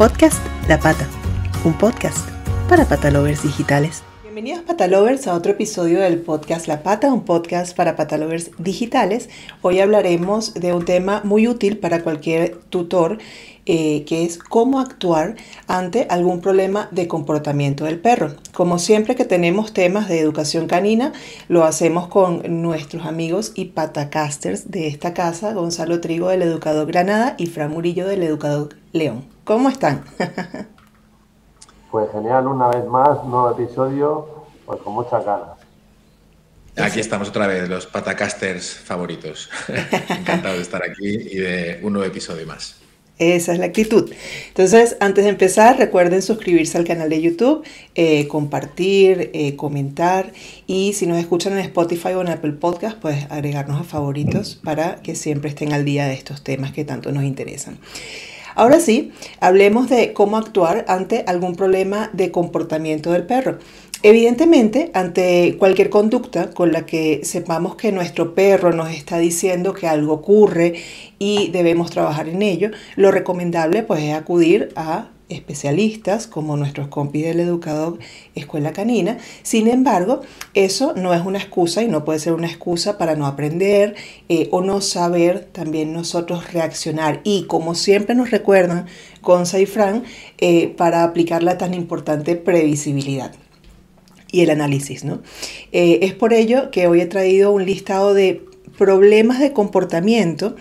Podcast La Pata, un podcast para patalovers digitales. Bienvenidos patalovers a otro episodio del podcast La Pata, un podcast para patalovers digitales. Hoy hablaremos de un tema muy útil para cualquier tutor eh, que es cómo actuar ante algún problema de comportamiento del perro. Como siempre que tenemos temas de educación canina, lo hacemos con nuestros amigos y patacasters de esta casa, Gonzalo Trigo del Educador Granada y Fran Murillo del Educador León. ¿Cómo están? pues genial, una vez más, nuevo episodio, pues con muchas ganas. Aquí estamos otra vez, los patacasters favoritos. Encantado de estar aquí y de un nuevo episodio más. Esa es la actitud. Entonces, antes de empezar, recuerden suscribirse al canal de YouTube, eh, compartir, eh, comentar y si nos escuchan en Spotify o en Apple Podcast, pues agregarnos a favoritos para que siempre estén al día de estos temas que tanto nos interesan. Ahora sí, hablemos de cómo actuar ante algún problema de comportamiento del perro. Evidentemente, ante cualquier conducta con la que sepamos que nuestro perro nos está diciendo que algo ocurre y debemos trabajar en ello, lo recomendable pues es acudir a especialistas como nuestros compis del educador Escuela Canina. Sin embargo, eso no es una excusa y no puede ser una excusa para no aprender eh, o no saber también nosotros reaccionar. Y como siempre nos recuerdan Gonza y Fran, eh, para aplicar la tan importante previsibilidad y el análisis. ¿no? Eh, es por ello que hoy he traído un listado de problemas de comportamiento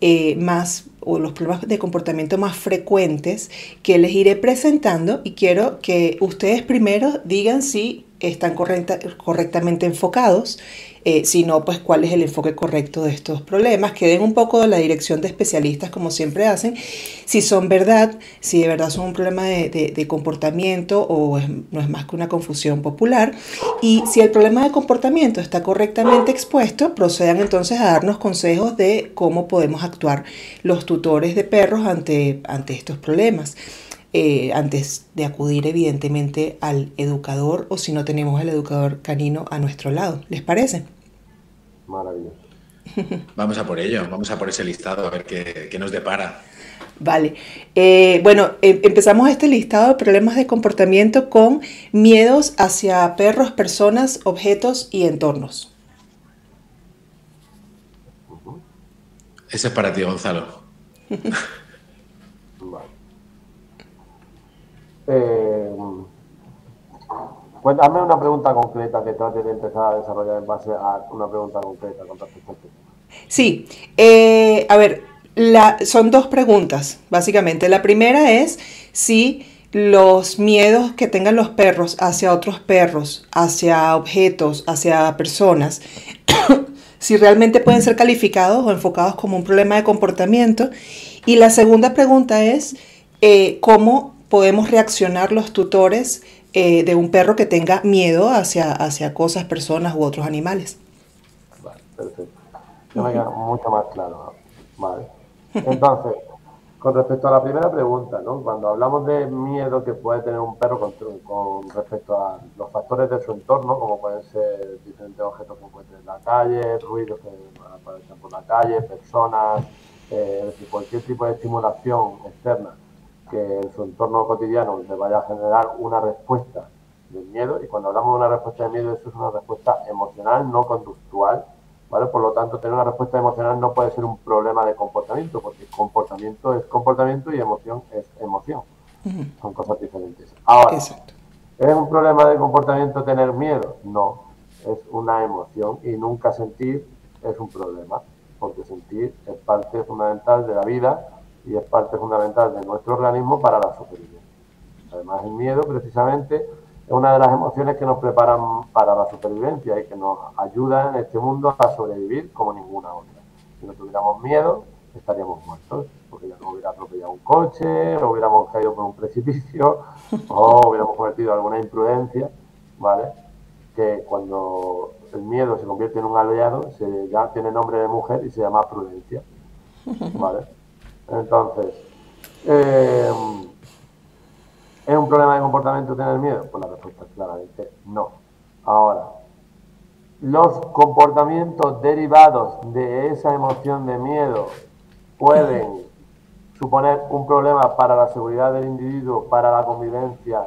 eh, más o los problemas de comportamiento más frecuentes que les iré presentando y quiero que ustedes primero digan si están correctamente enfocados eh, sino pues cuál es el enfoque correcto de estos problemas, que den un poco de la dirección de especialistas como siempre hacen, si son verdad, si de verdad son un problema de, comportamiento o no es más que una confusión popular, y si el problema de comportamiento está correctamente expuesto, procedan entonces a darnos consejos de cómo podemos actuar los tutores de perros ante, ante estos problemas. Eh, antes de acudir evidentemente al educador o si no tenemos el educador canino a nuestro lado. ¿Les parece? Maravilloso. Vamos a por ello, vamos a por ese listado a ver qué, nos depara. Vale. Eh, bueno, em, empezamos este listado de problemas de comportamiento con miedos hacia perros, personas, objetos y entornos. Ese es para ti, Gonzalo. Eh, pues hazme una pregunta concreta que trate de empezar a desarrollar en base a una pregunta concreta con respecto Sí, eh, a ver, son dos preguntas, básicamente. La primera es si los miedos que tengan los perros hacia otros perros, hacia objetos, hacia personas, si realmente pueden ser calificados o enfocados como un problema de comportamiento. Y la segunda pregunta es eh, cómo podemos reaccionar los tutores eh, de un perro que tenga miedo hacia, hacia cosas, personas u otros animales. Vale, perfecto. Ya me queda mucho más claro. Vale. Entonces, con respecto a la primera pregunta, ¿no? cuando hablamos de miedo que puede tener un perro con, con, respecto a los factores de su entorno, como pueden ser diferentes objetos que encuentren en la calle, ruidos que aparecen por la calle, personas, eh, es decir, cualquier tipo de estimulación externa que en su entorno cotidiano le vaya a generar una respuesta de miedo. Y cuando hablamos de una respuesta de miedo, eso es una respuesta emocional, no conductual. ¿vale? Por lo tanto, tener una respuesta emocional no puede ser un problema de comportamiento, porque comportamiento es comportamiento y emoción es emoción. Son cosas diferentes. Ahora, ¿es un problema de comportamiento tener miedo? No, es una emoción y nunca sentir es un problema, porque sentir es parte fundamental de la vida y es parte fundamental de nuestro organismo para la supervivencia. Además, el miedo precisamente es una de las emociones que nos preparan para la supervivencia y que nos ayuda en este mundo a sobrevivir como ninguna otra. Si no tuviéramos miedo, estaríamos muertos, porque ya nos hubiera atropellado un coche, o hubiéramos caído por un precipicio, o hubiéramos cometido alguna imprudencia, ¿vale? Que cuando el miedo se convierte en un aliado, se ya tiene nombre de mujer y se llama prudencia, ¿vale? Entonces, eh, ¿es un problema de comportamiento tener miedo? Pues la respuesta es claramente no. Ahora, los comportamientos derivados de esa emoción de miedo pueden suponer un problema para la seguridad del individuo, para la convivencia,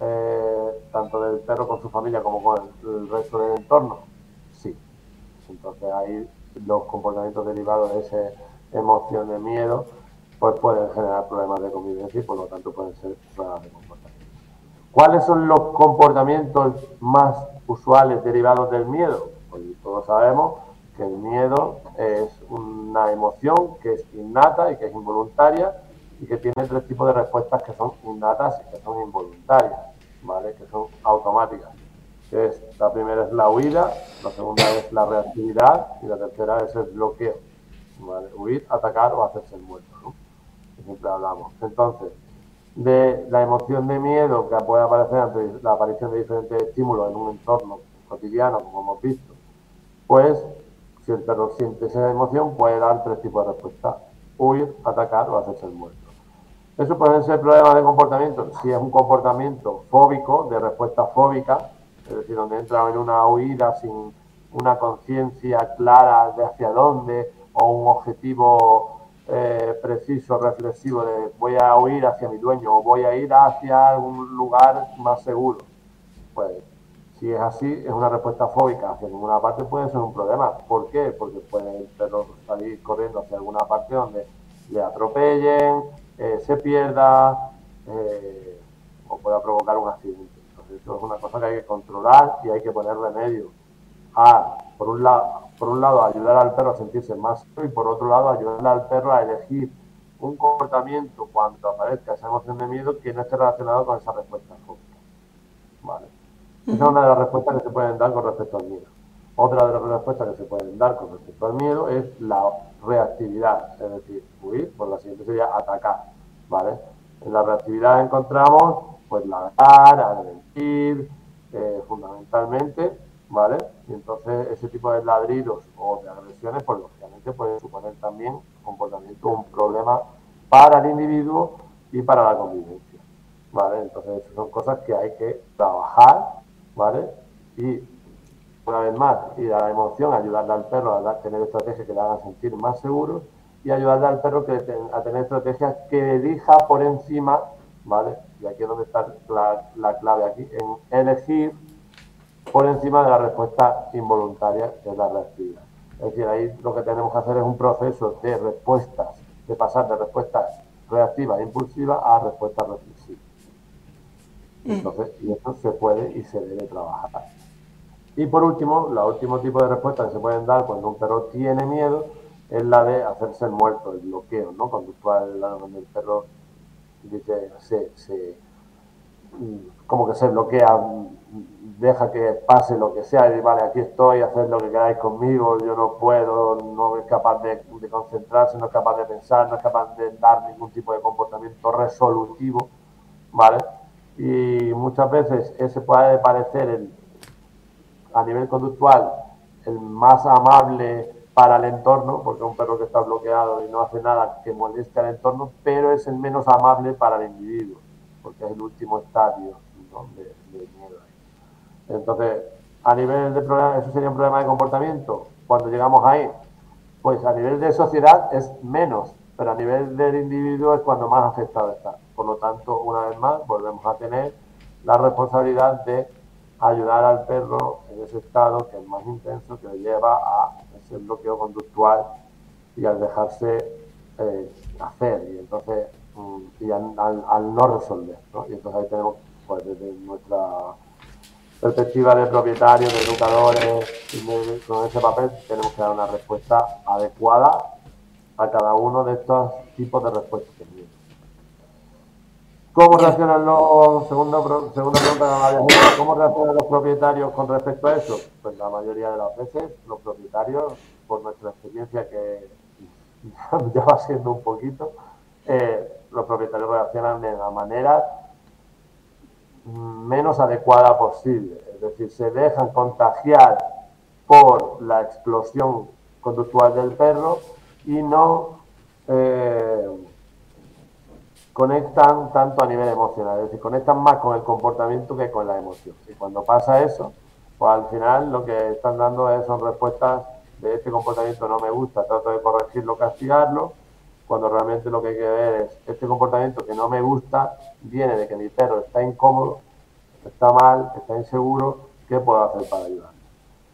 eh, tanto del perro con su familia como con el, resto del entorno? Sí. Entonces ahí los comportamientos derivados de esa emoción de miedo pues pueden generar problemas de convivencia y por lo tanto pueden ser problemas de comportamiento. ¿Cuáles son los comportamientos más usuales derivados del miedo? Pues todos sabemos que el miedo es una emoción que es innata y que es involuntaria y que tiene tres tipos de respuestas que son innatas y que son involuntarias, ¿vale? que son automáticas. es, la primera es la huida, la segunda es la reactividad y la tercera es el bloqueo. ¿Vale? Huir, atacar o hacerse el muerto. ¿no? siempre hablamos. Entonces, de la emoción de miedo que puede aparecer ante la aparición de diferentes estímulos en un entorno cotidiano, como hemos visto, pues si el perro siente esa emoción, puede dar tres tipos de respuestas. Huir, atacar o hacerse el muerto. Eso puede ser problemas de comportamiento. Si es un comportamiento fóbico, de respuesta fóbica, es decir, donde entra en una huida sin una conciencia clara de hacia dónde o un objetivo eh, preciso, reflexivo de voy a huir hacia mi dueño o voy a ir hacia algún lugar más seguro. Pues si es así, es una respuesta fóbica hacia ninguna parte puede ser un problema. ¿Por qué? Porque puede el perro salir corriendo hacia alguna parte donde le atropellen, eh, se pierda eh, o pueda provocar un accidente. Entonces, eso es una cosa que hay que controlar y hay que poner remedio. A, por un lado, por un lado, ayudar al perro a sentirse más y por otro lado, ayudar al perro a elegir un comportamiento cuando aparezca esa emoción de miedo que no esté relacionado con esa respuesta. Vale. Esa es una de las respuestas que se pueden dar con respecto al miedo. Otra de las respuestas que se pueden dar con respecto al miedo es la reactividad, es decir, huir, pues la siguiente sería atacar, ¿vale? En la reactividad encontramos, pues, ladrar, agredir, eh, fundamentalmente, ¿vale? Y entonces ese tipo de ladridos o de agresiones, pues lógicamente pueden suponer también comportamiento, un problema para el individuo y para la convivencia, ¿vale? Entonces son cosas que hay que trabajar ¿vale? Y una vez más, ir a la emoción, ayudarle al perro a tener estrategias que le hagan sentir más seguro y ayudarle al perro que, a tener estrategias que elija por encima, ¿vale? Y aquí es donde está la, clave aquí, en elegir por encima de la respuesta involuntaria, que es la reactividad. Es decir, ahí lo que tenemos que hacer es un proceso de respuestas, de pasar de respuestas reactivas e impulsivas a respuestas reflexivas. Mm. Entonces, y eso se puede y se debe trabajar. Y por último, el último tipo de respuesta que se pueden dar cuando un perro tiene miedo es la de hacerse el muerto, el bloqueo, ¿no? Conductual, donde el perro dice, se, se, como que se bloquea, deja que pase lo que sea y vale, aquí estoy, haced lo que queráis conmigo, yo no puedo, no es capaz de, de concentrarse, no es capaz de pensar, no es capaz de dar ningún tipo de comportamiento resolutivo, ¿vale? y muchas veces ese puede parecer el, a nivel conductual el más amable para el entorno, porque un perro que está bloqueado y no hace nada que moleste al entorno, pero es el menos amable para el individuo, porque es el último estadio de, miedo. Entonces, a nivel de problema, eso sería un problema de comportamiento. Cuando llegamos ahí, pues a nivel de sociedad es menos, pero a nivel del individuo es cuando más afectado está. Por lo tanto, una vez más, volvemos a tener la responsabilidad de ayudar al perro en ese estado que es más intenso, que le lleva a ese bloqueo conductual y al dejarse eh, hacer y entonces y al, no resolver. ¿no? Y entonces ahí tenemos, pues desde nuestra perspectiva de propietarios, de educadores, con ese papel tenemos que dar una respuesta adecuada a cada uno de estos tipos de respuestas que ¿Cómo reaccionan los, segunda, segunda pregunta ¿cómo reaccionan los propietarios con respecto a eso? Pues la mayoría de las veces los propietarios, por nuestra experiencia que ya va siendo un poquito, eh, los propietarios reaccionan de la manera menos adecuada posible. Es decir, se dejan contagiar por la explosión conductual del perro y no eh, conectan tanto a nivel emocional, es decir, conectan más con el comportamiento que con la emoción. Y cuando pasa eso, pues al final lo que están dando es, son respuestas de este comportamiento no me gusta, trato de corregirlo, castigarlo, cuando realmente lo que hay que ver es este comportamiento que no me gusta viene de que mi perro está incómodo, está mal, está inseguro, ¿qué puedo hacer para ayudar?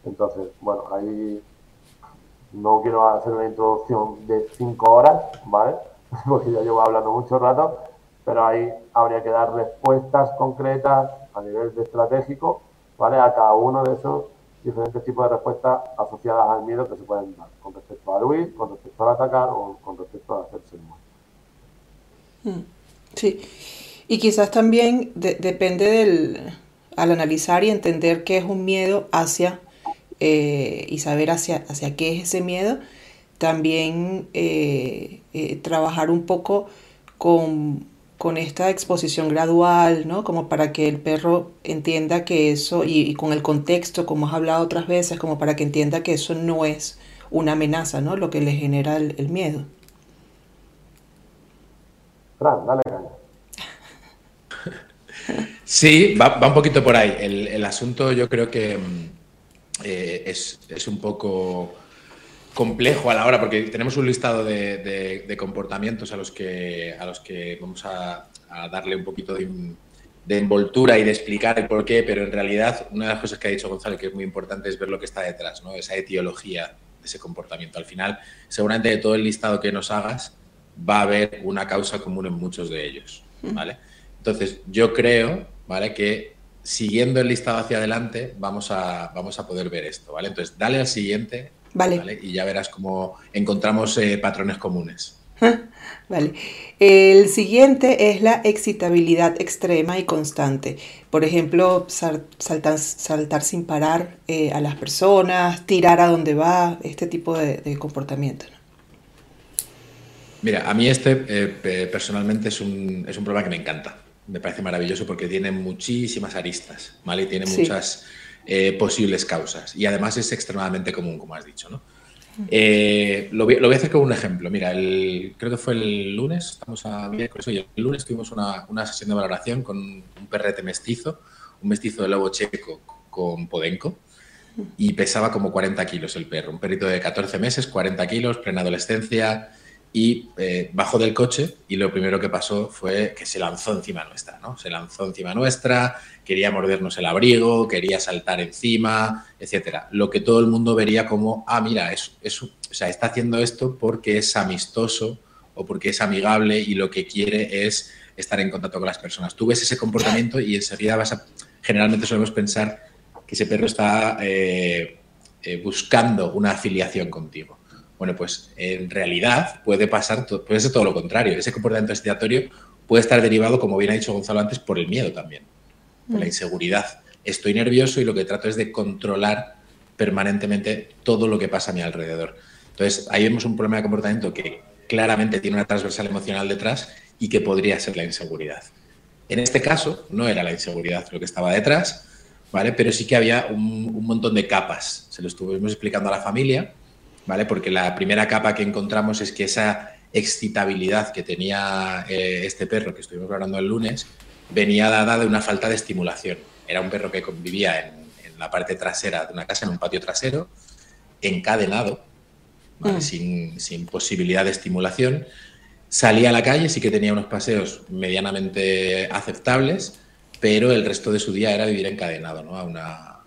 Entonces, bueno, ahí no quiero hacer una introducción de cinco horas, ¿vale? Porque ya llevo hablando mucho rato, pero ahí habría que dar respuestas concretas a nivel de estratégico, ¿vale? A cada uno de esos diferentes tipos de respuestas asociadas al miedo que se pueden dar, con respecto al huir, con respecto al atacar o con respecto a hacerse el. Mm, sí, y quizás también depende del, al analizar y entender qué es un miedo hacia, eh, y saber hacia, hacia qué es ese miedo, también eh, eh, trabajar un poco con con esta exposición gradual, ¿no? Como para que el perro entienda que eso, y, con el contexto, como has hablado otras veces, como para que entienda que eso no es una amenaza, ¿no? Lo que le genera el, miedo. Fran, dale Sí, va, un poquito por ahí. El, asunto yo creo que mm, eh, es, es un poco complejo a la hora, porque tenemos un listado de, comportamientos a los que, a los que vamos a, darle un poquito de, envoltura y de explicar el por qué, pero en realidad una de las cosas que ha dicho Gonzalo que es muy importante es ver lo que está detrás, ¿no? esa etiología de ese comportamiento. Al final, seguramente de todo el listado que nos hagas, va a haber una causa común en muchos de ellos. ¿vale? Entonces, yo creo ¿vale? que siguiendo el listado hacia adelante vamos a, vamos a poder ver esto. ¿vale? Entonces, dale al siguiente Vale. Y ya verás cómo encontramos eh, patrones comunes. Vale. El siguiente es la excitabilidad extrema y constante. Por ejemplo, saltar, saltar sin parar eh, a las personas, tirar a donde va, este tipo de, comportamiento. Mira, a mí este eh, personalmente es un, es un problema que me encanta. Me parece maravilloso porque tiene muchísimas aristas, ¿vale? Y tiene muchas eh, posibles causas. Y además es extremadamente común, como has dicho. ¿no? Eh, lo, voy, a hacer con un ejemplo. Mira, el, creo que fue el lunes, estamos a miércoles, el lunes tuvimos una, una, sesión de valoración con un perrete mestizo, un mestizo de lobo checo con podenco, y pesaba como 40 kilos el perro. Un perrito de 14 meses, 40 kilos, plena adolescencia, y eh, bajó del coche y lo primero que pasó fue que se lanzó encima nuestra, ¿no? Se lanzó encima nuestra, quería mordernos el abrigo, quería saltar encima, etcétera. Lo que todo el mundo vería como, ah, mira, es, o sea, está haciendo esto porque es amistoso o porque es amigable y lo que quiere es estar en contacto con las personas. Tú ves ese comportamiento y enseguida vas a, generalmente solemos pensar que ese perro está eh, eh, buscando una afiliación contigo. Bueno, pues en realidad puede pasar, puede ser todo lo contrario. Ese comportamiento excitatorio puede estar derivado, como bien ha dicho Gonzalo antes, por el miedo también, por la mm. inseguridad. Estoy nervioso y lo que trato es de controlar permanentemente todo lo que pasa a mi alrededor. Entonces, ahí vemos un problema de comportamiento que claramente tiene una transversal emocional detrás y que podría ser la inseguridad. En este caso, no era la inseguridad lo que estaba detrás, ¿vale? Pero sí que había un, un montón de capas. Se lo estuvimos explicando a la familia ¿vale? Porque la primera capa que encontramos es que esa excitabilidad que tenía eh, este perro que estuvimos hablando el lunes venía dada de una falta de estimulación. Era un perro que convivía en, la parte trasera de una casa, en un patio trasero, encadenado, mm. sin, sin, posibilidad de estimulación. Salía a la calle, sí que tenía unos paseos medianamente aceptables, pero el resto de su día era vivir encadenado ¿no? a una,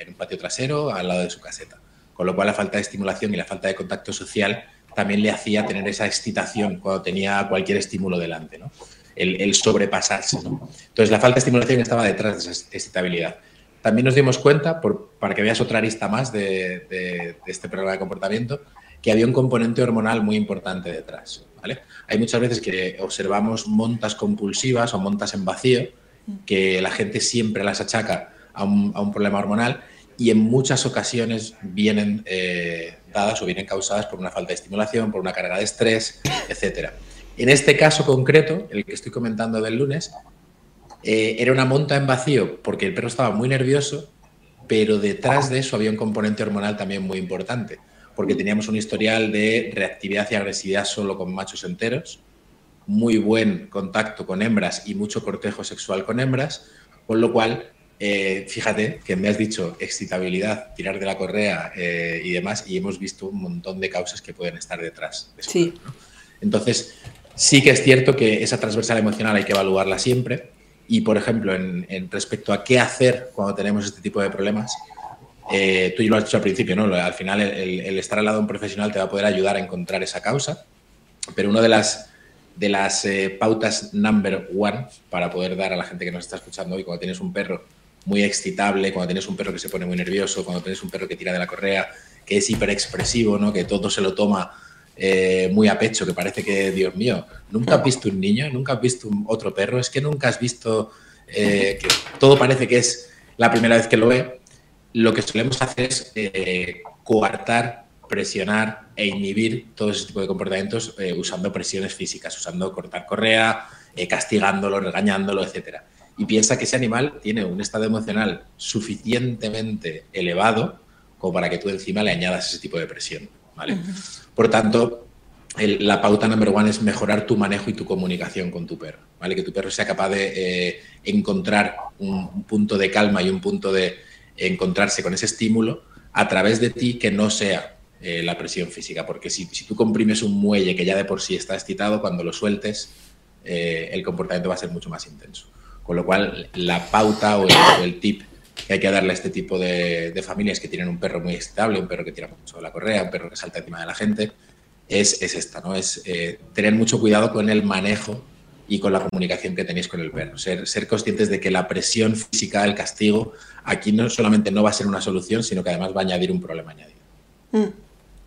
en un patio trasero al lado de su caseta con lo cual la falta de estimulación y la falta de contacto social también le hacía tener esa excitación cuando tenía cualquier estímulo delante, ¿no? el, sobrepasarse. ¿no? Entonces la falta de estimulación estaba detrás de esa excitabilidad. También nos dimos cuenta, para que veas otra arista más de, este problema de comportamiento, que había un componente hormonal muy importante detrás. ¿vale? Hay muchas veces que observamos montas compulsivas o montas en vacío, que la gente siempre las achaca a un problema hormonal y en muchas ocasiones vienen eh, dadas o vienen causadas por una falta de estimulación, por una carga de estrés, etc. En este caso concreto, el que estoy comentando del lunes, eh, era una monta en vacío porque el perro estaba muy nervioso, pero detrás de eso había un componente hormonal también muy importante, porque teníamos un historial de reactividad y agresividad solo con machos enteros, muy buen contacto con hembras y mucho cortejo sexual con hembras, con lo cual eh, fíjate que me has dicho excitabilidad, tirar de la correa eh, y demás, y hemos visto un montón de causas que pueden estar detrás. De eso, sí. Entonces, sí que es cierto que esa transversal emocional hay que evaluarla siempre y, por ejemplo, en, respecto a qué hacer cuando tenemos este tipo de problemas, eh, tú ya lo has dicho al principio, ¿no? Al final el, estar al lado de un profesional te va a poder ayudar a encontrar esa causa, pero una de las, de las pautas number one para poder dar a la gente que nos está escuchando hoy, cuando tienes un perro muy excitable, cuando tienes un perro que se pone muy nervioso, cuando tienes un perro que tira de la correa, que es hiperexpresivo, ¿no? que todo se lo toma eh, muy a pecho, que parece que, Dios mío, nunca has visto un niño, nunca has visto otro perro, es que nunca has visto eh, que todo parece que es la primera vez que lo ve. Lo que solemos hacer es eh, coartar, presionar e inhibir todo ese tipo de comportamientos usando presiones físicas, usando cortar correa, castigándolo, regañándolo, etcétera y piensa que ese animal tiene un estado emocional suficientemente elevado como para que tú encima le añadas ese tipo de presión. ¿vale? Por tanto, la pauta número uno es mejorar tu manejo y tu comunicación con tu perro. ¿vale? Que tu perro sea capaz de eh, encontrar un, punto de calma y un punto de encontrarse con ese estímulo a través de ti que no sea eh, la presión física. Porque si, si, tú comprimes un muelle que ya de por sí está excitado, cuando lo sueltes, eh, el comportamiento va a ser mucho más intenso. Con lo cual, la pauta o el, tip que hay que darle a este tipo de, familias que tienen un perro muy estable, un perro que tira mucho la correa, un perro que salta encima de la gente, es, esta, ¿no? Es eh, tener mucho cuidado con el manejo y con la comunicación que tenéis con el perro. Ser, ser conscientes de que la presión física, el castigo, aquí no solamente no va a ser una solución, sino que además va a añadir un problema añadido. Mm,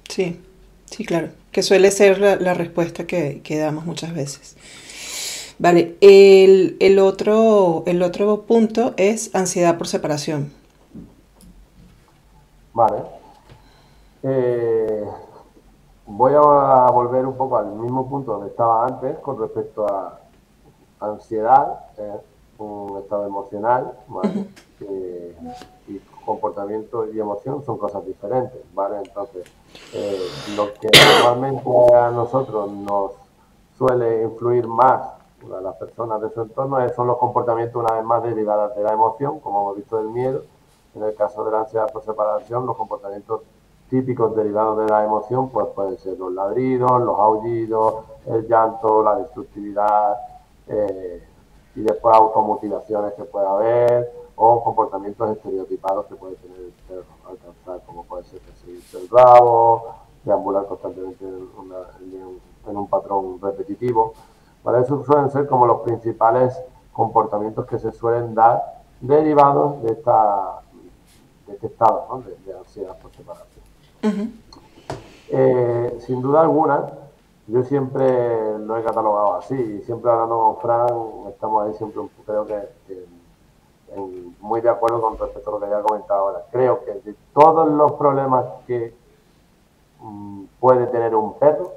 sí, sí, claro. Que suele ser la, respuesta que, que damos muchas veces. Vale, el, otro, el otro punto es ansiedad por separación. Vale. Eh, voy a volver un poco al mismo punto donde estaba antes con respecto a ansiedad, un estado emocional, ¿vale? y comportamiento y emoción son cosas diferentes, ¿vale? Entonces, eh, lo que normalmente a nosotros nos suele influir más las personas de su entorno son los comportamientos una vez más derivados de la emoción, como hemos visto del miedo. En el caso de la ansiedad por separación, los comportamientos típicos derivados de la emoción pues pueden ser los ladridos, los aullidos, el llanto, la destructividad eh, y después automutilaciones que puede haber o comportamientos estereotipados que puede tener el perro alcanzar, como puede ser perseguirse el rabo, deambular constantemente en un patrón repetitivo. Para eso suelen ser como los principales comportamientos que se suelen dar derivados de, esta, de este estado de, ansiedad por separación. Eh, sin duda alguna, yo siempre lo he catalogado así, siempre hablando con Fran, estamos ahí siempre, creo que, muy de acuerdo con respecto a lo que ya he comentado ahora. Creo que de todos los problemas que mm, puede tener un perro,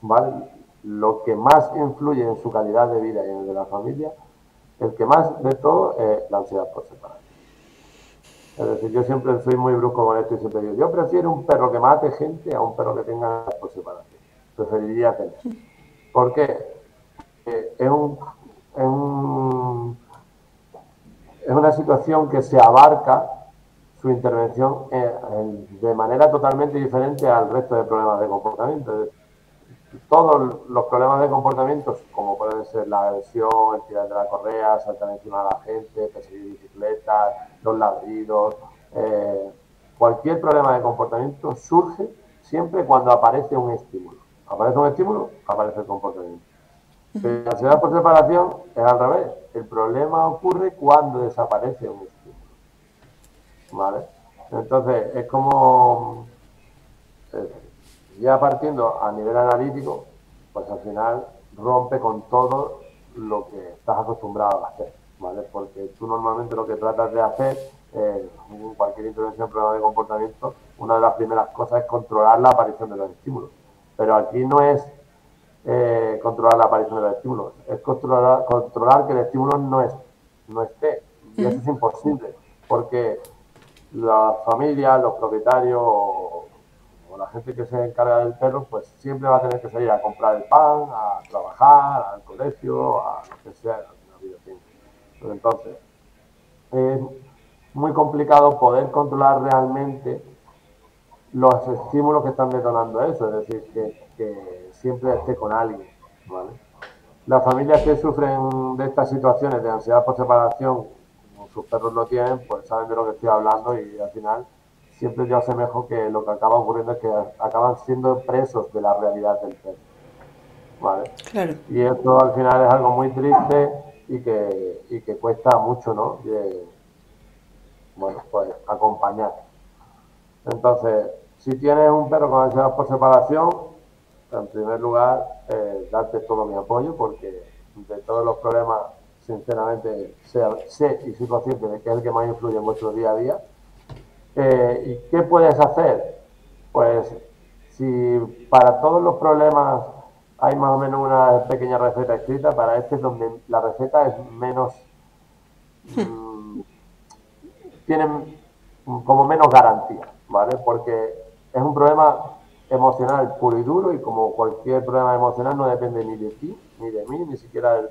¿vale? Lo que más influye en su calidad de vida y en el de la familia, el que más de todo es la ansiedad por separación. Es decir, yo siempre soy muy brusco con esto y siempre digo, yo prefiero un perro que mate gente a un perro que tenga por separación. Preferiría tener. ¿Por qué? es, un, es, una situación que se abarca su intervención eh, de manera totalmente diferente al resto de problemas de comportamiento todos los problemas de comportamiento, como pueden ser la agresión, el tirar de la correa, saltar encima de la gente, perseguir bicicletas, los ladridos, eh, cualquier problema de comportamiento surge siempre cuando aparece un estímulo. Aparece un estímulo, aparece el comportamiento. La ansiedad por separación es al revés. El problema ocurre cuando desaparece un estímulo. ¿Vale? Entonces, es como... Eh, ya partiendo a nivel analítico, pues al final rompe con todo lo que estás acostumbrado a hacer, ¿vale? Porque tú normalmente lo que tratas de hacer, en cualquier intervención en problema de comportamiento, una de las primeras cosas es controlar la aparición de los estímulos. Pero aquí no es eh, controlar la aparición de los estímulos, es controlar, controlar que el estímulo no, es, no esté. Y eso es imposible, porque las familias, los propietarios la gente que se encarga del perro, pues siempre va a tener que salir a comprar el pan, a trabajar, al colegio, a lo que sea, entonces, es muy complicado poder controlar realmente los estímulos que están detonando eso. Es decir, que, siempre esté con alguien. Las familias que sufren de estas situaciones de ansiedad por separación, como sus perros lo tienen, pues saben de lo que estoy hablando y al final siempre yo asemejo que lo que acaba ocurriendo es que acaban siendo presos de la realidad del perro. ¿Vale? Claro. Y esto al final es algo muy triste y que, y que cuesta mucho, ¿no? bueno, pues acompañar. Entonces, si tienes un perro con ansiedad por separación, en primer lugar, eh, darte todo mi apoyo porque de todos los problemas, sinceramente, sé, sé y soy consciente de que es el que más influye en vuestro día a día. Eh, ¿Y qué puedes hacer? Pues si para todos los problemas hay más o menos una pequeña receta escrita, para este es donde la receta es menos... Mm, tienen como menos garantía, ¿vale? Porque es un problema emocional puro y duro y como cualquier problema emocional no depende ni de ti, ni de mí, ni siquiera del,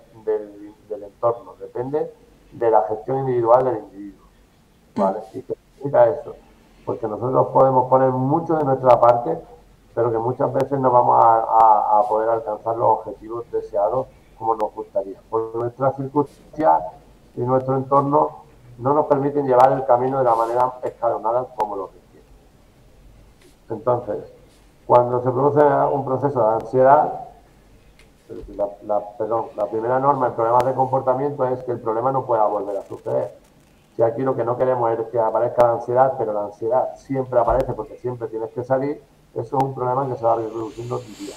del, entorno, depende de la gestión individual del individuo. ¿vale? ¿Y qué significa eso? Porque nosotros podemos poner mucho de nuestra parte, pero que muchas veces no vamos a, poder alcanzar los objetivos deseados como nos gustaría. Porque nuestras circunstancias y nuestro entorno no nos permiten llevar el camino de la manera escalonada como lo requiere. Entonces, cuando se produce un proceso de ansiedad, la, perdón, la primera norma en problemas de comportamiento es que el problema no pueda volver a suceder. Si aquí lo que no queremos es que aparezca la ansiedad, pero la ansiedad siempre aparece porque siempre tienes que salir, eso es un problema que se va reproduciendo día.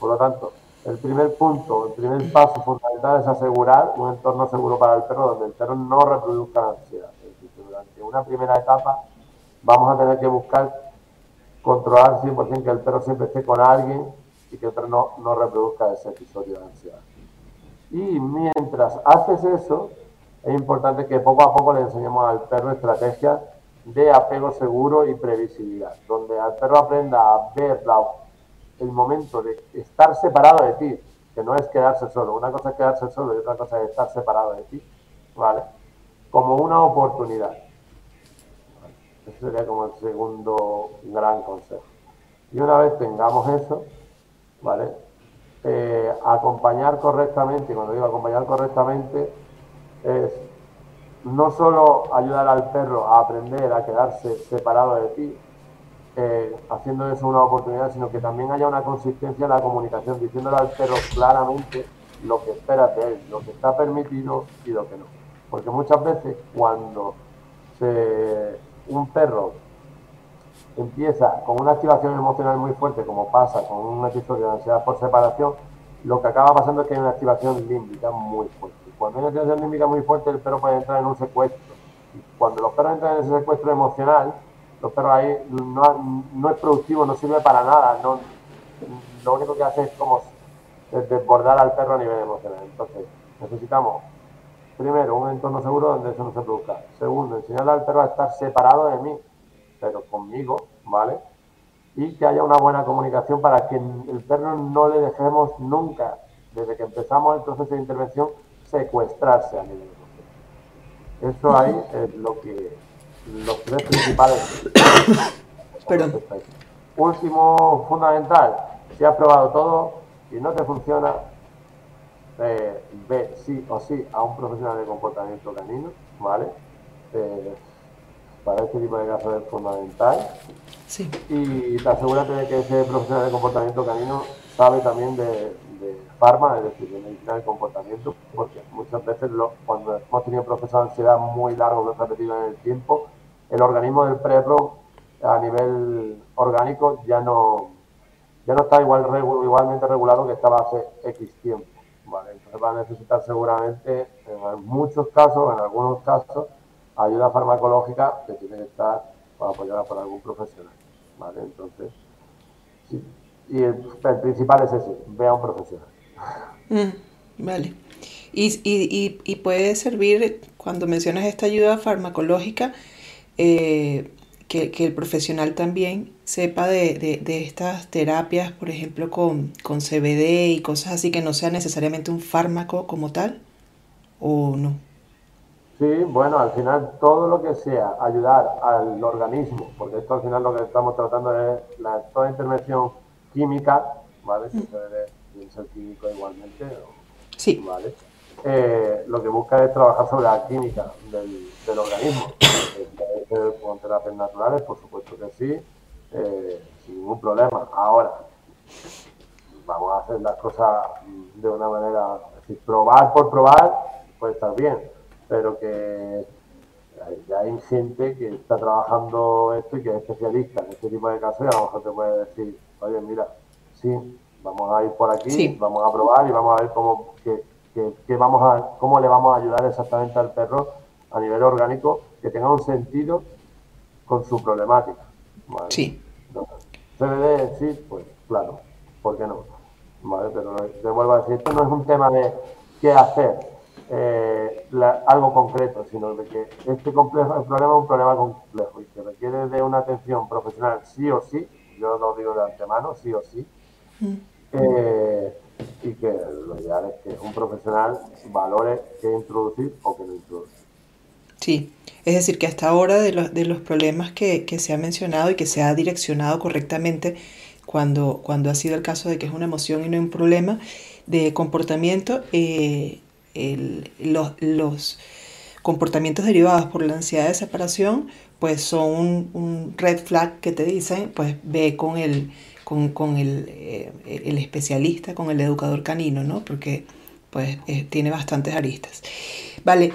Por lo tanto, el primer punto, el primer paso fundamental es asegurar un entorno seguro para el perro donde el perro no reproduzca la ansiedad. Es decir, durante una primera etapa vamos a tener que buscar controlar 100% que el perro siempre esté con alguien y que el perro no, no reproduzca ese episodio de ansiedad. Y mientras haces eso, es importante que poco a poco le enseñemos al perro estrategias de apego seguro y previsibilidad, donde al perro aprenda a ver el momento de estar separado de ti, que no es quedarse solo, una cosa es quedarse solo y otra cosa es estar separado de ti, ¿vale? Como una oportunidad. Ese sería como el segundo gran consejo. Y una vez tengamos eso, ¿vale? Eh, acompañar correctamente, y cuando digo acompañar correctamente, es no solo ayudar al perro a aprender a quedarse separado de ti, eh, haciendo eso una oportunidad, sino que también haya una consistencia en la comunicación, diciéndole al perro claramente lo que esperas de él, lo que está permitido y lo que no. Porque muchas veces cuando un perro empieza con una activación emocional muy fuerte, como pasa con un episodio de ansiedad por separación, lo que acaba pasando es que hay una activación límbica muy fuerte. Cuando hay una activación límbica muy fuerte, el perro puede entrar en un secuestro. Cuando los perros entran en ese secuestro emocional, los perros ahí no, no es productivo, no sirve para nada. No, lo único que hace es como desbordar al perro a nivel emocional. Entonces, necesitamos Primero, un entorno seguro donde eso no se produzca. Segundo, enseñarle al perro a estar separado de mí, pero conmigo, ¿vale? Y que haya una buena comunicación para que el perro no le dejemos nunca, desde que empezamos el proceso de intervención, secuestrarse a nivel Eso ahí es lo que los tres principales. Perdón. Último fundamental, si has probado todo y no te funciona, eh, ve sí o sí a un profesional de comportamiento canino, ¿vale? Eh, para este tipo de casos es fundamental. Sí. Y te asegúrate de que ese profesional de comportamiento canino sabe también de, de farma, es decir, de medicina del comportamiento, porque muchas veces cuando hemos tenido procesos de ansiedad muy largos, repetidos en el tiempo, el organismo del prepro a nivel orgánico ya no, ya no está igual, igualmente regulado que estaba hace X tiempo. Entonces va a necesitar seguramente, en muchos casos, en algunos casos, ayuda farmacológica que tiene que estar apoyada por algún profesional. ¿vale? Entonces, y el, principal es ese, ve a un profesional. Mm, vale. Y, y, y, puede servir, cuando mencionas esta ayuda farmacológica, eh, que, que, el profesional también sepa de, de, de, estas terapias, por ejemplo, con, con CBD y cosas así, que no sea necesariamente un fármaco como tal, o no? Sí, bueno, al final todo lo que sea ayudar al organismo, porque esto al final lo que estamos tratando es la, toda intervención química ¿vale? Que CBD tiene ser químico igualmente. Sí. ¿Vale? Eh, lo que busca es trabajar sobre la química del, del organismo. con terapias naturales, por supuesto que sí, eh, sin ningún problema. Ahora, vamos a hacer las cosas de una manera, es decir, probar por probar puede estar bien, pero que ya hay gente que está trabajando esto y que es especialista en este tipo de casos y a lo mejor te puede decir, oye, mira, sí, vamos a ir por aquí, vamos a probar y vamos a ver cómo, que, vamos a, cómo le vamos a ayudar exactamente al perro a nivel orgánico que tenga un sentido con su problemática. Sí. CBD sí, pues claro, ¿por qué no? ¿Vale? Pero te vuelvo a decir, esto no es un tema de qué hacer, eh, algo concreto, sino de que este complejo, el problema es un problema complejo y que requiere de una atención profesional sí o sí, yo lo digo de antemano, sí o sí, mm. eh, y que lo ideal es que un profesional valore qué introducir o qué no introducir. Sí, es decir, que hasta ahora de los, de los problemas que, se ha mencionado y que se ha direccionado correctamente cuando, cuando ha sido el caso de que es una emoción y no un problema de comportamiento, eh, los, comportamientos derivados por la ansiedad de separación, pues son un, red flag que te dicen, pues ve con el, con, el, eh, especialista, con el educador canino, ¿no? Porque pues eh, tiene bastantes aristas. Vale.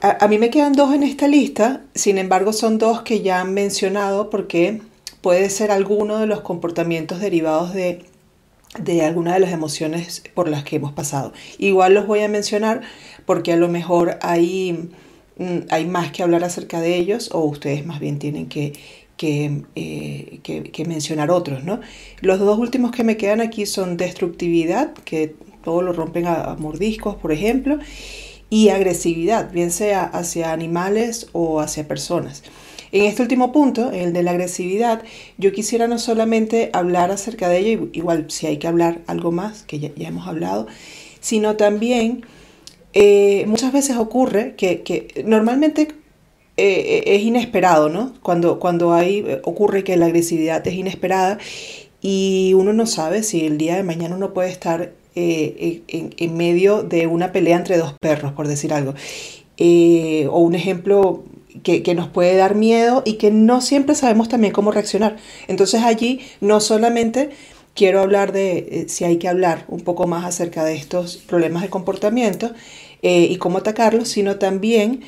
A, mí me quedan dos en esta lista, sin embargo son dos que ya han mencionado porque puede ser alguno de los comportamientos derivados de, de alguna de las emociones por las que hemos pasado. Igual los voy a mencionar porque a lo mejor hay, mm, hay más que hablar acerca de ellos o ustedes más bien tienen que, que, eh, que, mencionar otros. ¿no? Los dos últimos que me quedan aquí son destructividad, que todo lo rompen a mordiscos, por ejemplo, y agresividad, bien sea hacia animales o hacia personas. En este último punto, el de la agresividad, yo quisiera no solamente hablar acerca de ello, igual si hay que hablar algo más, que ya, hemos hablado, sino también eh, muchas veces ocurre que, normalmente eh, es inesperado, ¿no? Cuando, cuando hay, ocurre que la agresividad es inesperada y uno no sabe si el día de mañana uno puede estar eh, en, medio de una pelea entre dos perros, por decir algo. Eh, o un ejemplo que, nos puede dar miedo y que no siempre sabemos también cómo reaccionar. Entonces allí no solamente quiero hablar de eh, si hay que hablar un poco más acerca de estos problemas de comportamiento y cómo atacarlos, sino también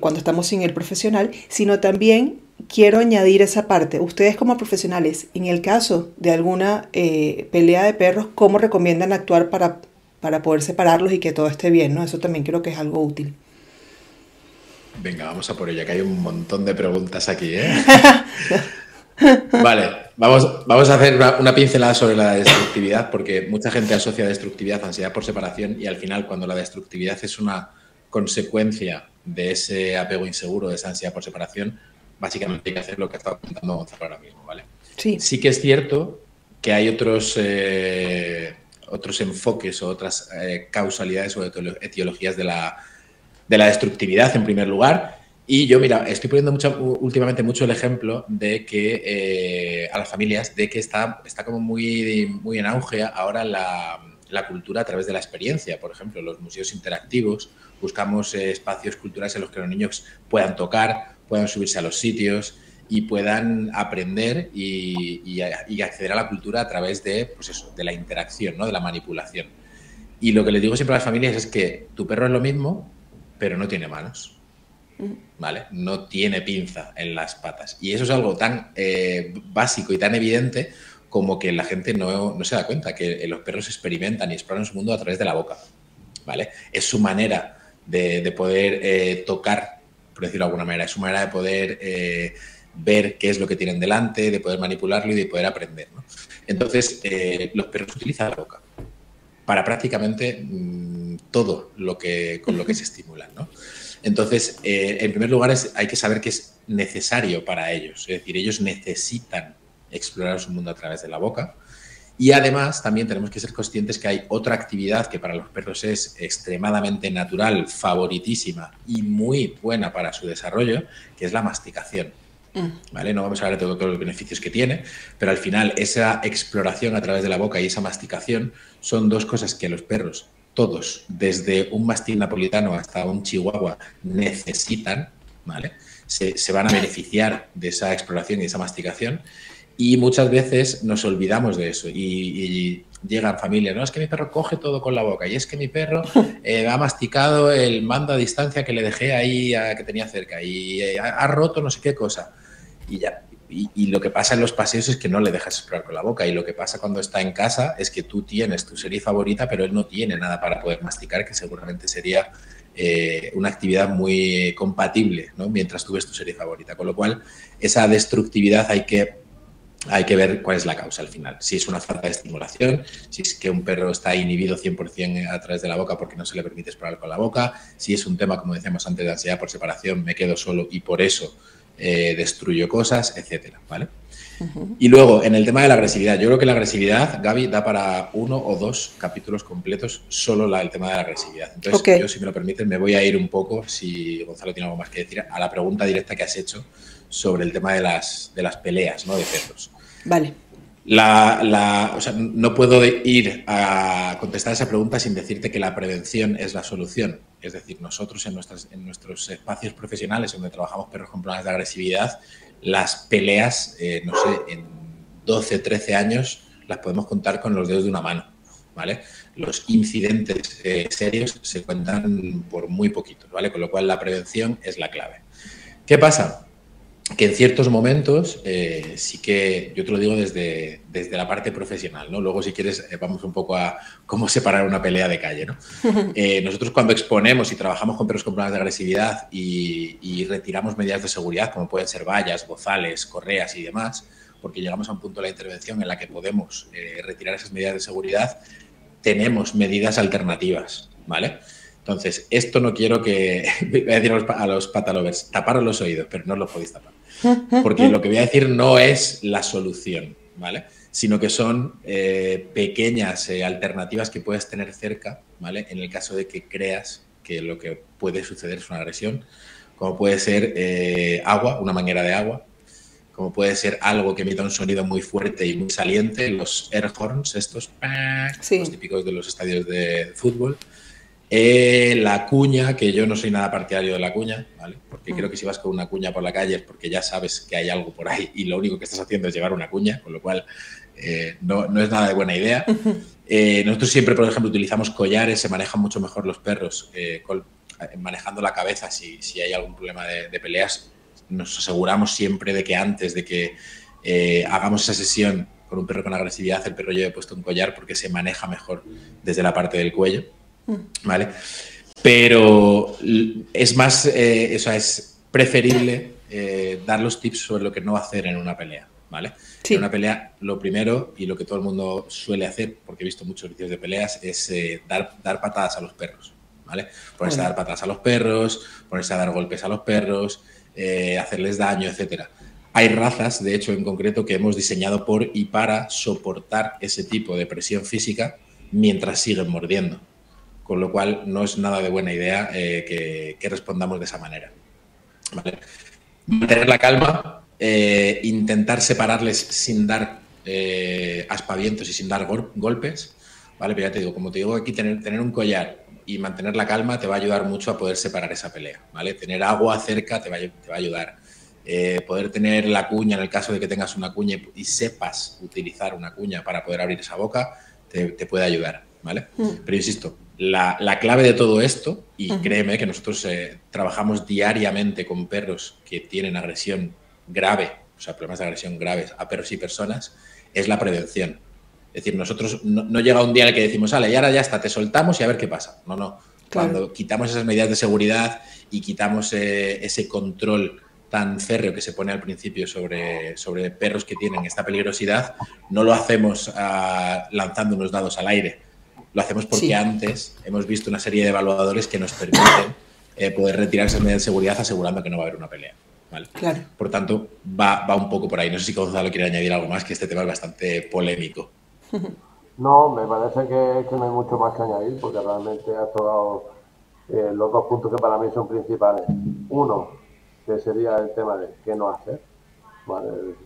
cuando estamos sin el profesional, sino también quiero añadir esa parte. Ustedes como profesionales, en el caso de alguna eh, pelea de perros, ¿cómo recomiendan actuar para, para poder separarlos y que todo esté bien? ¿no? Eso también creo que es algo útil. Venga, vamos a por ella, que hay un montón de preguntas aquí. ¿eh? vale, vamos, vamos a hacer una, pincelada sobre la destructividad, porque mucha gente asocia destructividad a ansiedad por separación y al final cuando la destructividad es una consecuencia de ese apego inseguro, de esa ansiedad por separación, básicamente hay que hacer lo que ha estado comentando Gonzalo ahora mismo, ¿vale? Sí. sí que es cierto que hay otros, eh, otros enfoques o otras eh, causalidades o etiologías de la, de la destructividad en primer lugar. Y yo, mira, estoy poniendo mucho, últimamente mucho el ejemplo de que eh, a las familias, de que está, está como muy, muy en auge ahora la, la cultura a través de la experiencia. Por ejemplo, los museos interactivos, buscamos espacios culturales en los que los niños puedan tocar, puedan subirse a los sitios y puedan aprender y, acceder a la cultura a través de, pues de la interacción, ¿no? de la manipulación. Y lo que les digo siempre a las familias es que tu perro es lo mismo, pero no tiene manos. ¿Vale? No tiene pinza en las patas. Y eso es algo tan eh, básico y tan evidente como que la gente no, se da cuenta, que los perros experimentan y exploran su mundo a través de la boca. ¿Vale? Es su manera de, poder eh, tocar por decirlo de alguna manera. Es su manera de poder eh, ver qué es lo que tienen delante, de poder manipularlo y de poder aprender. Entonces, los perros utilizan la boca para prácticamente mm, todo lo que, con lo que se estimulan. Entonces, eh, en primer lugar, hay que saber que es necesario para ellos. Es decir, ellos necesitan explorar su mundo a través de la boca y además también tenemos que ser conscientes que hay otra actividad que para los perros es extremadamente natural, favoritísima y muy buena para su desarrollo, que es la masticación. Mm. ¿Vale? No vamos a hablar de todos los beneficios que tiene, pero al final esa exploración a través de la boca y esa masticación son dos cosas que los perros, todos, desde un mastín napolitano hasta un chihuahua, necesitan, ¿vale? Se, van a beneficiar de esa exploración y esa masticación y muchas veces nos olvidamos de eso y, llegan familias, no, es que mi perro coge todo con la boca y es que mi perro eh, ha masticado el mando a distancia que le dejé ahí a, que tenía cerca y eh, ha, roto no sé qué cosa. Y ya. Y, lo que pasa en los paseos es que no le dejas explorar con la boca y lo que pasa cuando está en casa es que tú tienes tu serie favorita pero él no tiene nada para poder masticar que seguramente sería eh, una actividad muy compatible ¿no? mientras tú ves tu serie favorita. Con lo cual, esa destructividad hay que hay que ver cuál es la causa al final. Si es una falta de estimulación, si es que un perro está inhibido 100% a través de la boca porque no se le permite explorar con la boca, si es un tema, como decíamos antes, de ansiedad por separación, me quedo solo y por eso eh, destruyo cosas, etcétera, ¿vale? Y luego, en el tema de la agresividad, yo creo que la agresividad, Gaby, da para uno o dos capítulos completos solo la, el tema de la agresividad. Entonces, yo, si me lo permiten, me voy a ir un poco, si Gonzalo tiene algo más que decir, a la pregunta directa que has hecho sobre el tema de las, de las peleas ¿no? de perros. Vale. La, sea, no puedo ir a contestar esa pregunta sin decirte que la prevención es la solución. Es decir, nosotros en nuestros espacios profesionales donde trabajamos perros con problemas de agresividad, las peleas, eh, no sé, en 12, 13 años las podemos contar con los dedos de una mano. ¿vale? Los incidentes eh, serios se cuentan por muy poquitos, ¿vale? Con lo cual la prevención es la clave. ¿Qué pasa? Que en ciertos momentos eh, sí que, yo te lo digo desde, desde la parte profesional, ¿no? Luego si quieres eh, vamos un poco a cómo separar una pelea de calle, ¿no? Eh, nosotros cuando exponemos y trabajamos con perros con problemas de agresividad y, y, retiramos medidas de seguridad como pueden ser vallas, bozales, correas y demás, porque llegamos a un punto de la intervención en la que podemos retirar esas medidas de seguridad, tenemos medidas alternativas, ¿vale? Entonces, esto no quiero que, voy a decir a los, patalovers, taparos los oídos, pero no los podéis tapar. Porque lo que voy a decir no es la solución, ¿vale? Sino que son eh, pequeñas eh, alternativas que puedes tener cerca, ¿vale? En el caso de que creas que lo que puede suceder es una agresión, como puede ser eh, agua, una manguera de agua, como puede ser algo que emita un sonido muy fuerte y muy saliente, los air horns, estos, los típicos de los estadios de fútbol, eh, la cuña, que yo no soy nada partidario de la cuña, ¿vale? Porque creo que si vas con una cuña por la calle es porque ya sabes que hay algo por ahí y lo único que estás haciendo es llevar una cuña, con lo cual eh, no, es nada de buena idea. Eh, nosotros siempre, por ejemplo, utilizamos collares, se manejan mucho mejor los perros manejando la cabeza si, hay algún problema de, de, peleas. Nos aseguramos siempre de que antes de que hagamos esa sesión con un perro con agresividad, el perro lleve puesto un collar porque se maneja mejor desde la parte del cuello. ¿Vale? Pero es más, eh, eso es preferible eh, dar los tips sobre lo que no hacer en una pelea, ¿vale? En una pelea, lo primero y lo que todo el mundo suele hacer, porque he visto muchos vídeos de peleas, es eh, dar, dar patadas a los perros, ¿vale? Ponerse a dar patadas a los perros, ponerse a dar golpes a los perros, hacerles daño, etcétera. Hay razas, de hecho, en concreto, que hemos diseñado por y para soportar ese tipo de presión física mientras siguen mordiendo con lo cual no es nada de buena idea eh, que, respondamos de esa manera. Mantener la calma, eh, intentar separarles sin dar eh, aspavientos y sin dar golpes, ¿vale? Pero ya te digo, como te digo aquí, tener, tener un collar y mantener la calma te va a ayudar mucho a poder separar esa pelea, ¿vale? Tener agua cerca te va, a ayudar. poder tener la cuña en el caso de que tengas una cuña y, sepas utilizar una cuña para poder abrir esa boca, te, puede ayudar, ¿vale? Mm. Pero insisto, la, clave de todo esto, y créeme que nosotros eh, trabajamos diariamente con perros que tienen agresión grave, o sea, problemas de agresión graves a perros y personas, es la prevención. Es decir, nosotros no, llega un día en el que decimos, sale, y ahora ya está, te soltamos y a ver qué pasa. No, no. Cuando quitamos esas medidas de seguridad y quitamos eh, ese control tan férreo que se pone al principio sobre, sobre perros que tienen esta peligrosidad, no lo hacemos ah, lanzando unos dados al aire lo hacemos porque antes hemos visto una serie de evaluadores que nos permiten eh, poder retirar esas medidas de seguridad asegurando que no va a haber una pelea. Claro. Por tanto, va, va un poco por ahí. No sé si Gonzalo quiere añadir algo más, que este tema es bastante polémico. No, me parece que, no hay mucho más que añadir, porque realmente ha tocado eh, los dos puntos que para mí son principales. Uno, que sería el tema de qué no hacer, ¿vale?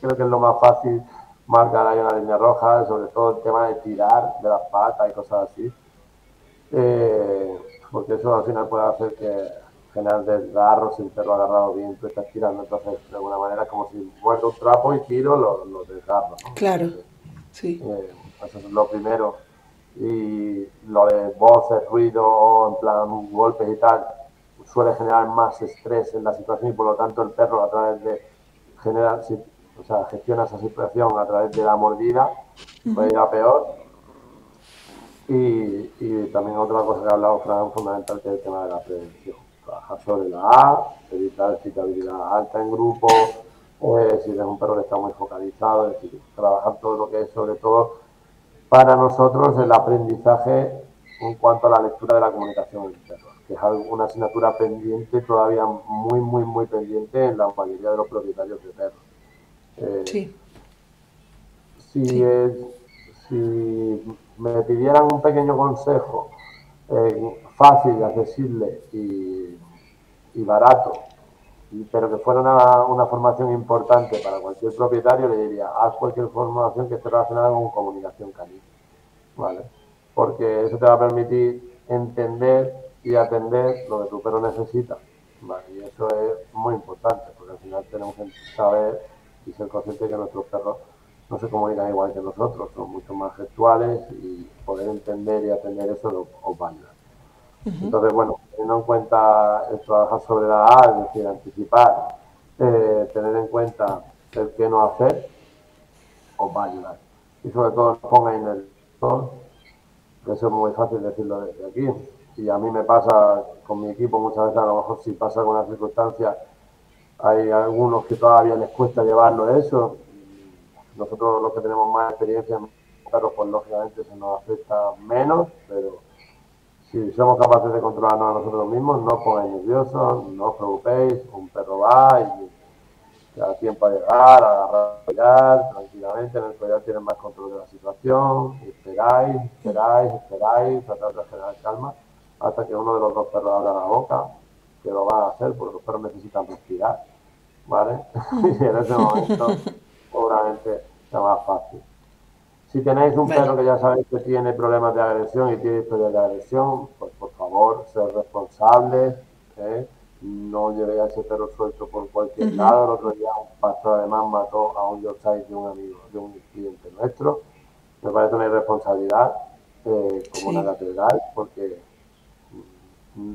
creo que es lo más fácil marcar ahí una línea roja, sobre todo el tema de tirar de las patas y cosas así. Eh, porque eso al final puede hacer que generar desgarro, si el perro agarrado bien, tú estás tirando, entonces de alguna manera es como si muerdo un trapo y tiro los lo desgarro. Claro, sí. Eh, eso es lo primero. Y lo de voces, ruido, en plan golpes y tal, suele generar más estrés en la situación y por lo tanto el perro a través de generar, o sea, gestiona esa situación a través de la mordida, puede ir a peor. Y, y, también otra cosa que ha hablado Fran fundamental que es el tema de la prevención. Trabajar sobre la A, evitar excitabilidad alta en grupo, eh, si eres un perro que está muy focalizado, es decir, trabajar todo lo que es sobre todo para nosotros el aprendizaje en cuanto a la lectura de la comunicación del perro, que es una asignatura pendiente, todavía muy, muy, muy pendiente en la mayoría de los propietarios de perros. Eh, sí. Si, si me pidieran un pequeño consejo eh, fácil, accesible y, y barato, pero que fuera una, una, formación importante para cualquier propietario, le diría, haz cualquier formación que esté relacionada con comunicación canina, ¿vale? Porque eso te va a permitir entender y atender lo que tu perro necesita, ¿vale? Y eso es muy importante, porque al final tenemos que saber y ser conscientes de que nuestros perros no se comunican igual que nosotros, son mucho más gestuales y poder entender y atender eso os va a ayudar. Entonces, bueno, teniendo en cuenta el trabajar sobre la A, es decir, anticipar, eh, tener en cuenta el qué no hacer, os va a ayudar. Y sobre todo, no pongáis nerviosos, que eso es muy fácil decirlo desde aquí. Y a mí me pasa con mi equipo muchas veces, a lo mejor si pasa alguna circunstancia, hay algunos que todavía les cuesta llevarlo eso. Nosotros los que tenemos más experiencia, claro, pues lógicamente se nos afecta menos, pero si somos capaces de controlarnos a nosotros mismos, no os pongáis nerviosos, no os preocupéis, un perro va y da tiempo a llegar, a agarrar, tranquilamente, en el collar tienes más control de la situación, esperáis, esperáis, esperáis, tratar de generar calma, hasta que uno de los dos perros abra la boca, que lo va a hacer porque los perros necesitan respirar, ¿vale? y en ese momento, seguramente, sea más fácil. Si tenéis un perro que ya sabéis que tiene problemas de agresión y tiene historia de agresión, pues por favor, ser responsables. ¿eh? No llevéis a ese perro suelto por cualquier lado. El otro día un pastor además mató a un Yorkshire de un amigo, de un cliente nuestro. Me parece una irresponsabilidad eh, como una catedral, porque mm,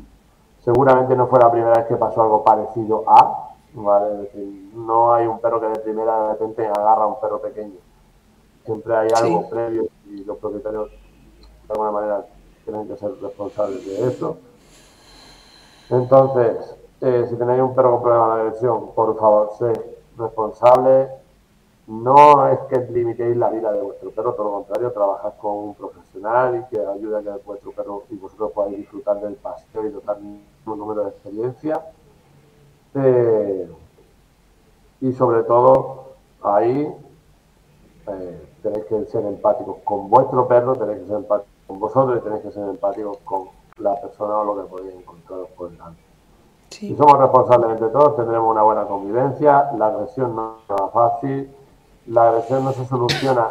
seguramente no fue la primera vez que pasó algo parecido a, ¿vale? Es decir, no hay un perro que de primera de repente agarra a un perro pequeño siempre hay algo previo y los propietarios de alguna manera tienen que ser responsables de eso. Entonces, eh, si tenéis un perro con problema de agresión, por favor, sé responsable. No es que limitéis la vida de vuestro perro, todo lo contrario, trabajad con un profesional y que ayude a que vuestro perro y vosotros podáis disfrutar del paseo y dotar un número de experiencia. Eh, y sobre todo, ahí eh, tenéis que ser empáticos con vuestro perro, tenéis que ser empáticos con vosotros y tenéis que ser empáticos con la persona o lo que podéis encontrar por delante. Si somos responsables entre todos, tendremos una buena convivencia, la agresión no es fácil, la agresión no se soluciona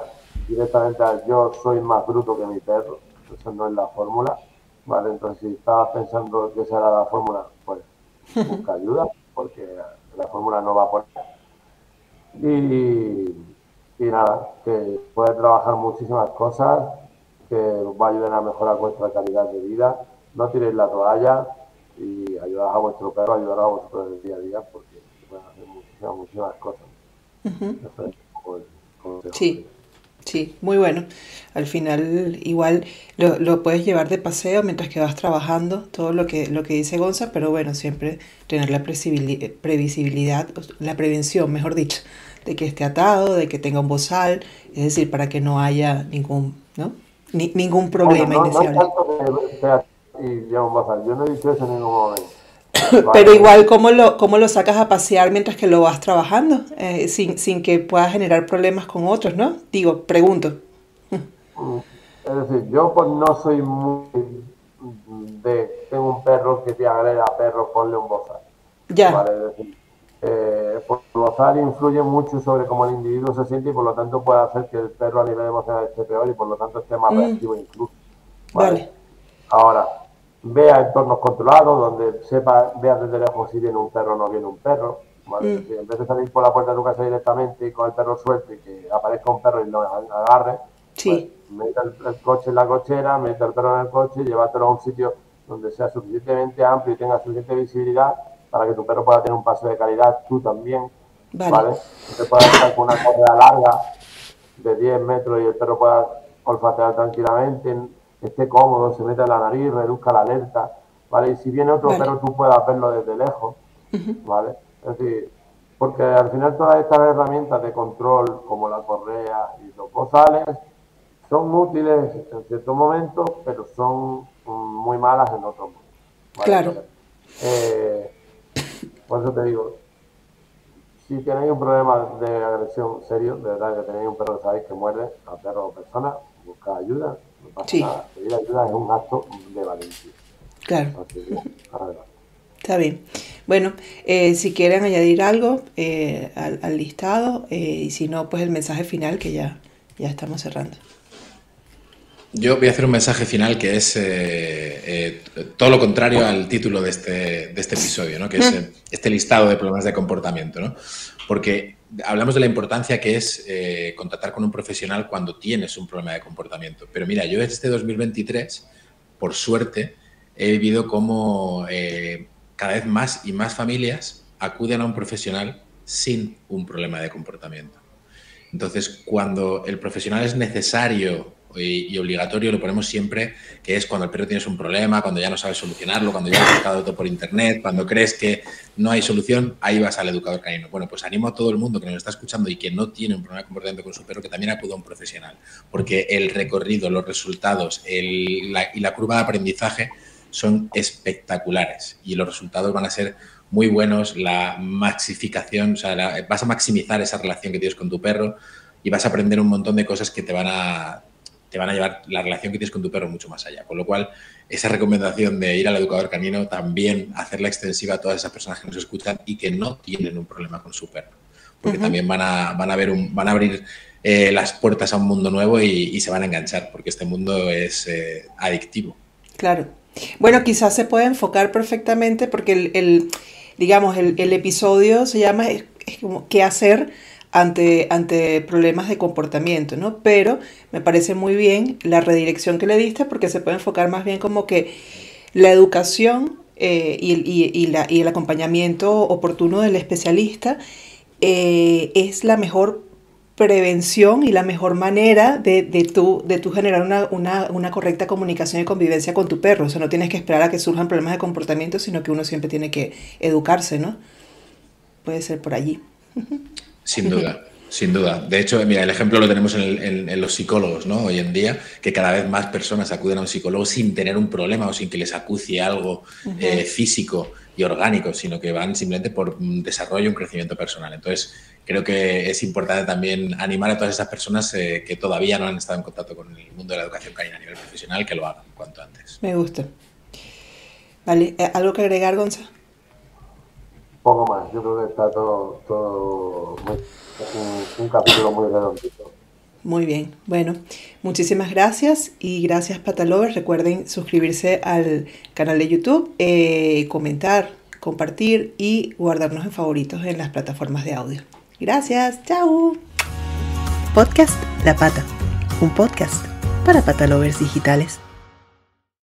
directamente a yo soy más bruto que mi perro, eso no es la fórmula, ¿vale? Entonces si estabas pensando que esa era la fórmula, pues busca ayuda, porque la fórmula no va a poner. Y y nada, que puede trabajar muchísimas cosas que os va a ayudar a mejorar vuestra calidad de vida. No tiréis la toalla y ayudad a vuestro perro, ayudar a vosotros en el día a día porque pueden hacer muchísimas, muchísimas cosas. Sí. Sí, muy bueno. Al final igual lo, lo, puedes llevar de paseo mientras que vas trabajando, todo lo que, lo que dice Gonza, pero bueno, siempre tener la previsibilidad, la prevención, mejor dicho, de que esté atado, de que tenga un bozal, es decir, para que no haya ningún, ¿no? Ni, ningún problema inicial. yo no he dicho eso en ningún momento. Pero igual, ¿cómo lo, ¿cómo lo sacas a pasear mientras que lo vas trabajando? Eh, sin, sin que pueda generar problemas con otros, ¿no? Digo, pregunto. Mm, es decir, yo pues no soy muy de... Tengo un perro que te agrega perro, ponle un bozal. Ya. Es decir, eh, por gozar influye mucho sobre cómo el individuo se siente y por lo tanto puede hacer que el perro a nivel emocional esté peor y por lo tanto esté más mm. reactivo incluso. ¿vale? Ahora, vea entornos controlados donde sepa, vea desde lejos si viene un perro o no viene un perro. ¿vale? Mm. en vez de salir por la puerta de tu casa directamente y con el perro suelto y que aparezca un perro y lo agarre, sí. Pues, mete el, coche en la cochera, mete el perro en el coche y llévatelo a un sitio donde sea suficientemente amplio y tenga suficiente visibilidad para que tu perro pueda tener un paso de calidad, tú también, ¿vale? Que puedas estar con una correa larga de 10 metros y el perro pueda olfatear tranquilamente, esté cómodo, se meta en la nariz, reduzca la alerta, ¿vale? Y si viene otro perro tú puedas verlo desde lejos, ¿vale? Es decir, porque al final todas estas herramientas de control, como la correa y los bozales, son útiles en ciertos momentos, pero son muy malas en otros momentos. Claro. Eh, por eso te digo, si tenéis un problema de agresión serio, de verdad que tenéis un perro que sabéis que muerde a perro o persona, busca ayuda, no pasa sí. nada. Pedir ayuda es un acto de valentía. Claro. Está bien. Bueno, eh, si quieren añadir algo eh, al, listado, eh, y si no, pues el mensaje final que ya, ya estamos cerrando. Yo voy a hacer un mensaje final que es todo lo contrario al título de este, de este episodio, ¿no? que es este listado de problemas de comportamiento. ¿no? Porque hablamos de la importancia que es contactar con un profesional cuando tienes un problema de comportamiento. Pero mira, yo este 2023, por suerte, he vivido como cada vez más y más familias acuden a un profesional sin un problema de comportamiento. Entonces, cuando el profesional es necesario y, obligatorio, lo ponemos siempre, que es cuando el perro tienes un problema, cuando ya no sabes solucionarlo, cuando ya has buscado todo por internet, cuando crees que no hay solución, ahí vas al educador canino. Bueno, pues animo a todo el mundo que nos está escuchando y que no tiene un problema de comportamiento con su perro, que también acuda a un profesional, porque el recorrido, los resultados y la curva de aprendizaje son espectaculares y los resultados van a ser muy buenos, la maxificación, o sea, vas a maximizar esa relación que tienes con tu perro y vas a aprender un montón de cosas que te van a te van a llevar la relación que tienes con tu perro mucho más allá. Con lo cual, esa recomendación de ir al educador canino también hacerla extensiva a todas esas personas que nos escuchan y que no tienen un problema con su perro. Porque también van a, van a, ver un, van a abrir eh, las puertas a un mundo nuevo y, se van a enganchar, porque este mundo es eh, adictivo. Claro, bueno, quizás se puede enfocar perfectamente porque el, digamos, el, episodio se llama qué hacer ante, ante problemas de comportamiento, ¿no? Pero me parece muy bien la redirección que le diste porque se puede enfocar más bien como que la educación eh, y, el acompañamiento oportuno del especialista eh, es la mejor prevención y la mejor manera de, de tú, de generar una, correcta comunicación y convivencia con tu perro. O sea, no tienes que esperar a que surjan problemas de comportamiento, sino que uno siempre tiene que educarse, ¿no? Puede ser por allí. Sin duda. Sin duda. De hecho, mira, el ejemplo lo tenemos en, los psicólogos, ¿no? Hoy en día, que cada vez más personas acuden a un psicólogo sin tener un problema o sin que les acucie algo eh, físico y orgánico, sino que van simplemente por un desarrollo un crecimiento personal. Entonces, creo que es importante también animar a todas esas personas eh, que todavía no han estado en contacto con el mundo de la educación canina a nivel profesional que lo hagan cuanto antes. Me gusta. Vale, eh, ¿algo que agregar, Gonza? Poco más, yo creo que está todo, todo un, capítulo muy redondito. Muy bien, bueno, muchísimas gracias y gracias Patalovers. Recuerden suscribirse al canal de YouTube, eh, comentar, compartir y guardarnos en favoritos en las plataformas de audio. Gracias, chao. Podcast La Pata, un podcast para patalovers digitales.